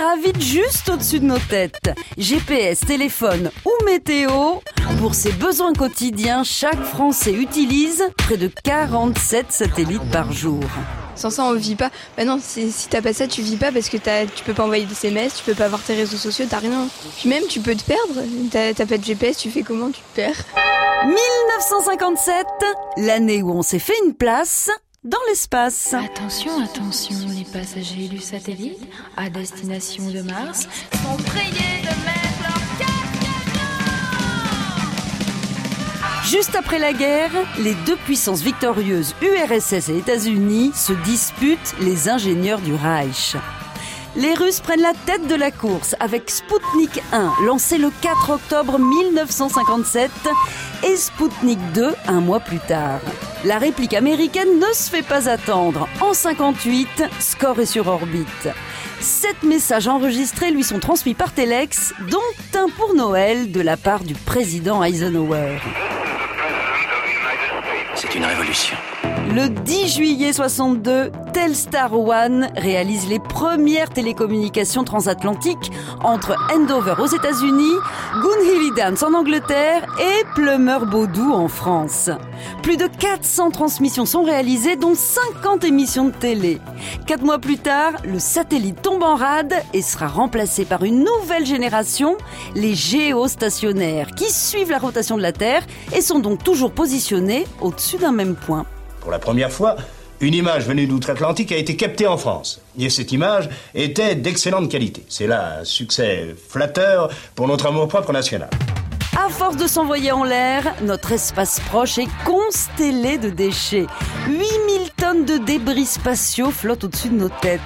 gravite juste au-dessus de nos têtes. GPS, téléphone ou météo, pour ses besoins quotidiens, chaque Français utilise près de 47 satellites par jour. Sans ça, on vit pas. Bah non, si t'as pas ça, tu vis pas parce que tu peux pas envoyer des SMS, tu peux pas avoir tes réseaux sociaux, t'as rien. Puis même, tu peux te perdre. T'as pas de GPS, tu fais comment? Tu te perds. 1957, l'année où on s'est fait une place dans l'espace. Attention, attention, les passagers du satellite à destination de Mars sont priés de mettre leur Juste après la guerre, les deux puissances victorieuses URSS et États-Unis se disputent les ingénieurs du Reich. Les Russes prennent la tête de la course avec Sputnik 1, lancé le 4 octobre 1957, et Sputnik 2 un mois plus tard. La réplique américaine ne se fait pas attendre. En 58, Score est sur orbite. Sept messages enregistrés lui sont transmis par Telex, dont un pour Noël de la part du président Eisenhower. C'est une révolution. Le 10 juillet 62, Telstar One réalise les premières télécommunications transatlantiques entre Andover aux États-Unis, Goonhilly Dance en Angleterre et Plumeur Baudou en France. Plus de 400 transmissions sont réalisées, dont 50 émissions de télé. Quatre mois plus tard, le satellite tombe en rade et sera remplacé par une nouvelle génération, les géostationnaires, qui suivent la rotation de la Terre et sont donc toujours positionnés au-dessus d'un même point. Pour la première fois, une image venue d'outre-Atlantique a été captée en France. Et cette image était d'excellente qualité. C'est là un succès flatteur pour notre amour-propre national. À force de s'envoyer en l'air, notre espace proche est constellé de déchets. 8000 de débris spatiaux flottent au-dessus de nos têtes.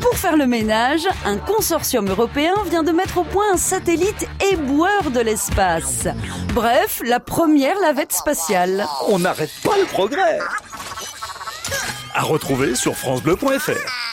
Pour faire le ménage, un consortium européen vient de mettre au point un satellite éboueur de l'espace. Bref, la première lavette spatiale. On n'arrête pas le progrès à retrouver sur francebleu.fr.